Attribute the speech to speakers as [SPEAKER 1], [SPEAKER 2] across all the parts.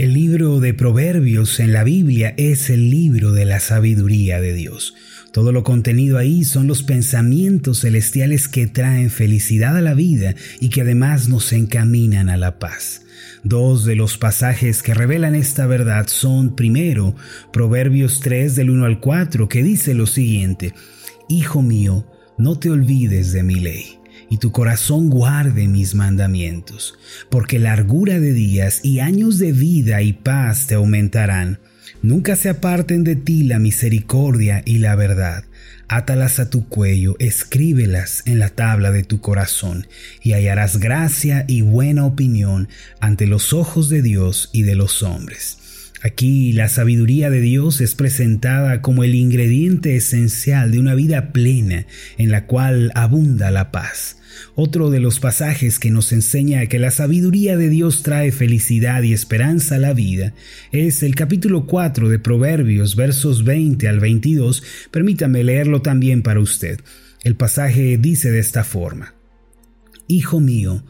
[SPEAKER 1] El libro de Proverbios en la Biblia es el libro de la sabiduría de Dios. Todo lo contenido ahí son los pensamientos celestiales que traen felicidad a la vida y que además nos encaminan a la paz. Dos de los pasajes que revelan esta verdad son, primero, Proverbios 3 del 1 al 4, que dice lo siguiente, Hijo mío, no te olvides de mi ley y tu corazón guarde mis mandamientos, porque largura de días y años de vida y paz te aumentarán. Nunca se aparten de ti la misericordia y la verdad. Átalas a tu cuello, escríbelas en la tabla de tu corazón, y hallarás gracia y buena opinión ante los ojos de Dios y de los hombres. Aquí la sabiduría de Dios es presentada como el ingrediente esencial de una vida plena en la cual abunda la paz. Otro de los pasajes que nos enseña que la sabiduría de Dios trae felicidad y esperanza a la vida es el capítulo 4 de Proverbios, versos 20 al 22. Permítame leerlo también para usted. El pasaje dice de esta forma. Hijo mío,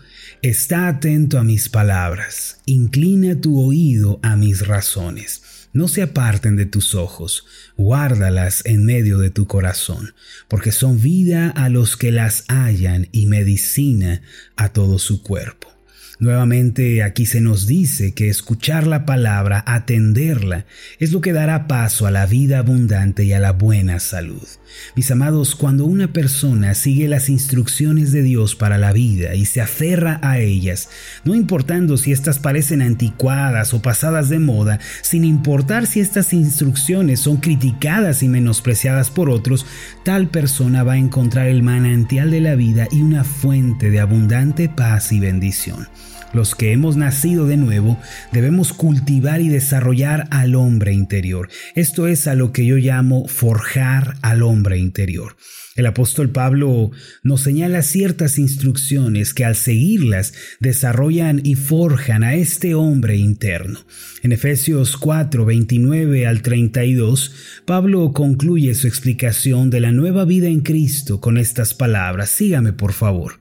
[SPEAKER 1] está atento a mis palabras, inclina tu oído a mis razones. No se aparten de tus ojos, guárdalas en medio de tu corazón, porque son vida a los que las hallan y medicina a todo su cuerpo. Nuevamente aquí se nos dice que escuchar la palabra, atenderla, es lo que dará paso a la vida abundante y a la buena salud. Mis amados, cuando una persona sigue las instrucciones de Dios para la vida y se aferra a ellas, no importando si éstas parecen anticuadas o pasadas de moda, sin importar si estas instrucciones son criticadas y menospreciadas por otros, tal persona va a encontrar el manantial de la vida y una fuente de abundante paz y bendición. Los que hemos nacido de nuevo debemos cultivar y desarrollar al hombre interior. Esto es a lo que yo llamo forjar al hombre interior. El apóstol Pablo nos señala ciertas instrucciones que al seguirlas desarrollan y forjan a este hombre interno. En Efesios 4, 29 al 32, Pablo concluye su explicación de la nueva vida en Cristo con estas palabras. Sígame por favor.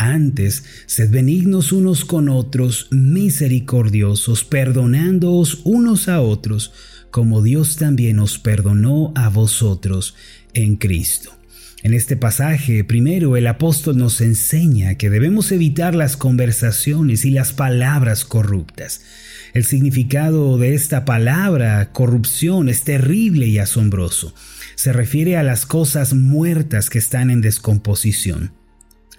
[SPEAKER 1] antes, sed benignos unos con otros, misericordiosos, perdonándoos unos a otros, como Dios también os perdonó a vosotros en Cristo. En este pasaje, primero el apóstol nos enseña que debemos evitar las conversaciones y las palabras corruptas. El significado de esta palabra, corrupción, es terrible y asombroso. Se refiere a las cosas muertas que están en descomposición.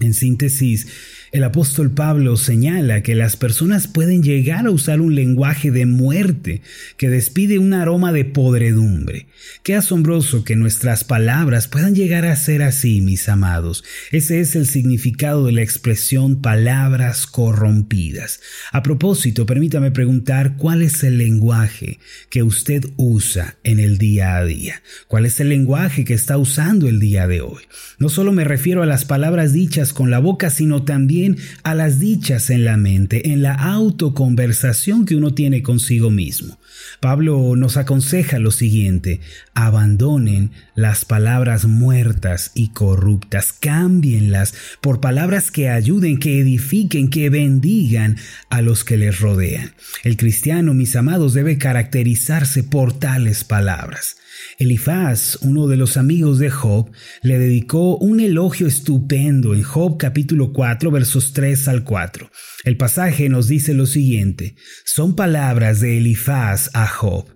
[SPEAKER 1] En síntesis, el apóstol Pablo señala que las personas pueden llegar a usar un lenguaje de muerte que despide un aroma de podredumbre. Qué asombroso que nuestras palabras puedan llegar a ser así, mis amados. Ese es el significado de la expresión palabras corrompidas. A propósito, permítame preguntar cuál es el lenguaje que usted usa en el día a día. ¿Cuál es el lenguaje que está usando el día de hoy? No solo me refiero a las palabras dichas con la boca, sino también a las dichas en la mente, en la autoconversación que uno tiene consigo mismo. Pablo nos aconseja lo siguiente, abandonen las palabras muertas y corruptas, cámbienlas por palabras que ayuden, que edifiquen, que bendigan a los que les rodean. El cristiano, mis amados, debe caracterizarse por tales palabras. Elifaz, uno de los amigos de Job, le dedicó un elogio estupendo en Job capítulo 4 versos 3 al 4. El pasaje nos dice lo siguiente, son palabras de Elifaz a Job.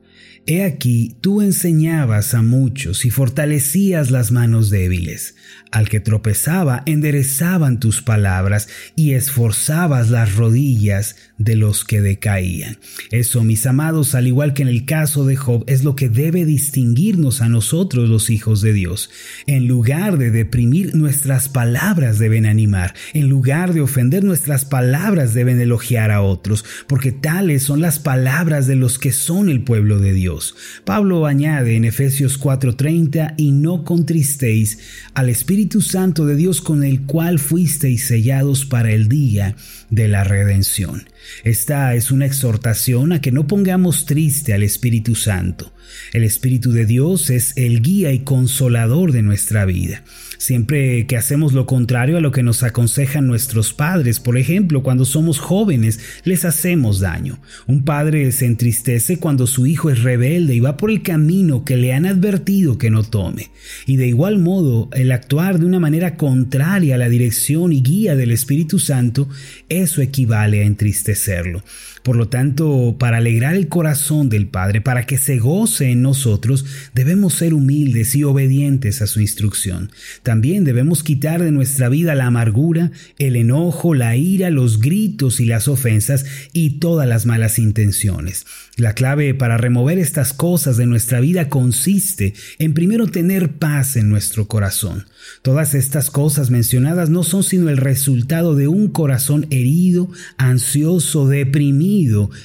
[SPEAKER 1] He aquí, tú enseñabas a muchos y fortalecías las manos débiles. Al que tropezaba, enderezaban tus palabras y esforzabas las rodillas de los que decaían. Eso, mis amados, al igual que en el caso de Job, es lo que debe distinguirnos a nosotros los hijos de Dios. En lugar de deprimir, nuestras palabras deben animar. En lugar de ofender, nuestras palabras deben elogiar a otros, porque tales son las palabras de los que son el pueblo de Dios. Pablo añade en Efesios 4:30, y no contristéis al Espíritu Santo de Dios con el cual fuisteis sellados para el día de la redención. Esta es una exhortación a que no pongamos triste al Espíritu Santo. El Espíritu de Dios es el guía y consolador de nuestra vida. Siempre que hacemos lo contrario a lo que nos aconsejan nuestros padres, por ejemplo, cuando somos jóvenes, les hacemos daño. Un padre se entristece cuando su hijo es rebelde y va por el camino que le han advertido que no tome. Y de igual modo, el actuar de una manera contraria a la dirección y guía del Espíritu Santo, eso equivale a entristecerlo. Por lo tanto, para alegrar el corazón del Padre, para que se goce en nosotros, debemos ser humildes y obedientes a su instrucción. También debemos quitar de nuestra vida la amargura, el enojo, la ira, los gritos y las ofensas y todas las malas intenciones. La clave para remover estas cosas de nuestra vida consiste en primero tener paz en nuestro corazón. Todas estas cosas mencionadas no son sino el resultado de un corazón herido, ansioso, deprimido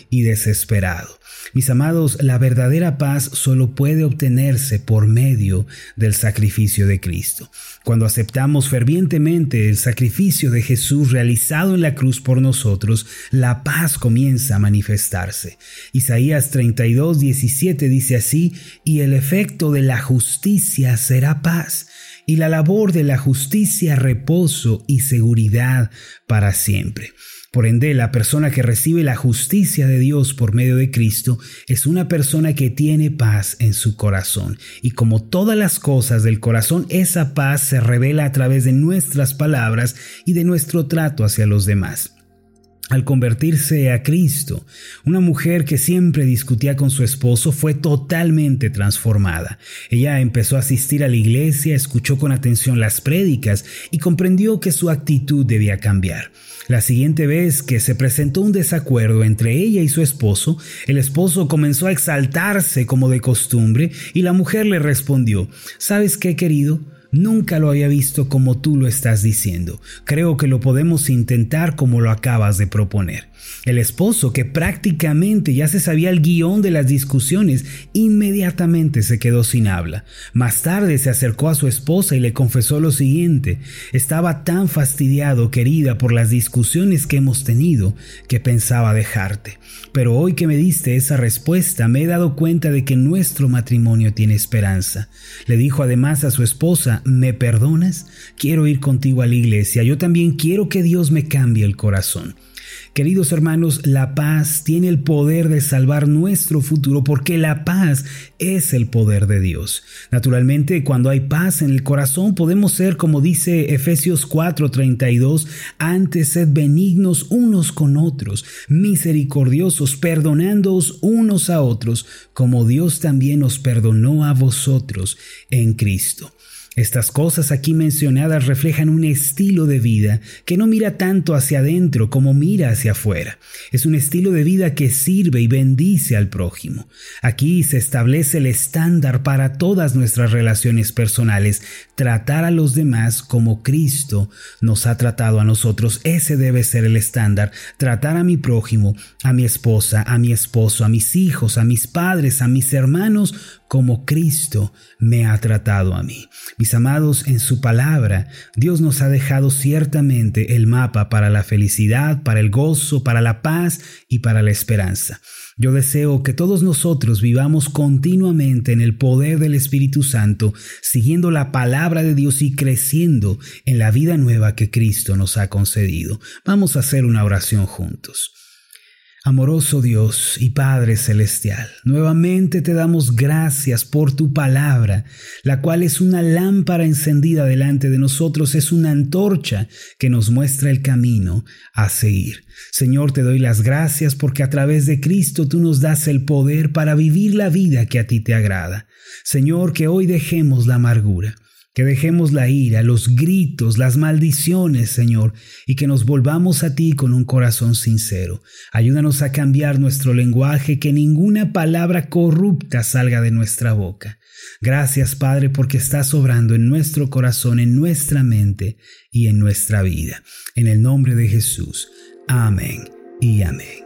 [SPEAKER 1] y desesperado. Mis amados, la verdadera paz solo puede obtenerse por medio del sacrificio de Cristo. Cuando aceptamos fervientemente el sacrificio de Jesús realizado en la cruz por nosotros, la paz comienza a manifestarse. Isaías 32, 17 dice así, y el efecto de la justicia será paz y la labor de la justicia reposo y seguridad para siempre. Por ende, la persona que recibe la justicia de Dios por medio de Cristo es una persona que tiene paz en su corazón. Y como todas las cosas del corazón, esa paz se revela a través de nuestras palabras y de nuestro trato hacia los demás. Al convertirse a Cristo, una mujer que siempre discutía con su esposo fue totalmente transformada. Ella empezó a asistir a la iglesia, escuchó con atención las prédicas y comprendió que su actitud debía cambiar. La siguiente vez que se presentó un desacuerdo entre ella y su esposo, el esposo comenzó a exaltarse como de costumbre y la mujer le respondió, ¿Sabes qué, querido? Nunca lo había visto como tú lo estás diciendo. Creo que lo podemos intentar como lo acabas de proponer. El esposo, que prácticamente ya se sabía el guion de las discusiones, inmediatamente se quedó sin habla. Más tarde se acercó a su esposa y le confesó lo siguiente. Estaba tan fastidiado, querida, por las discusiones que hemos tenido, que pensaba dejarte. Pero hoy que me diste esa respuesta, me he dado cuenta de que nuestro matrimonio tiene esperanza. Le dijo además a su esposa, ¿me perdonas? Quiero ir contigo a la iglesia. Yo también quiero que Dios me cambie el corazón. Queridos hermanos, la paz tiene el poder de salvar nuestro futuro porque la paz es el poder de Dios. Naturalmente, cuando hay paz en el corazón, podemos ser, como dice Efesios 4:32, antes sed benignos unos con otros, misericordiosos, perdonándoos unos a otros, como Dios también os perdonó a vosotros en Cristo. Estas cosas aquí mencionadas reflejan un estilo de vida que no mira tanto hacia adentro como mira hacia afuera. Es un estilo de vida que sirve y bendice al prójimo. Aquí se establece el estándar para todas nuestras relaciones personales, tratar a los demás como Cristo nos ha tratado a nosotros. Ese debe ser el estándar. Tratar a mi prójimo, a mi esposa, a mi esposo, a mis hijos, a mis padres, a mis hermanos como Cristo me ha tratado a mí. Mis amados, en su palabra, Dios nos ha dejado ciertamente el mapa para la felicidad, para el gozo, para la paz y para la esperanza. Yo deseo que todos nosotros vivamos continuamente en el poder del Espíritu Santo, siguiendo la palabra de Dios y creciendo en la vida nueva que Cristo nos ha concedido. Vamos a hacer una oración juntos. Amoroso Dios y Padre Celestial, nuevamente te damos gracias por tu palabra, la cual es una lámpara encendida delante de nosotros, es una antorcha que nos muestra el camino a seguir. Señor, te doy las gracias porque a través de Cristo tú nos das el poder para vivir la vida que a ti te agrada. Señor, que hoy dejemos la amargura que dejemos la ira, los gritos, las maldiciones, Señor, y que nos volvamos a ti con un corazón sincero. Ayúdanos a cambiar nuestro lenguaje, que ninguna palabra corrupta salga de nuestra boca. Gracias, Padre, porque estás obrando en nuestro corazón, en nuestra mente y en nuestra vida. En el nombre de Jesús. Amén y amén.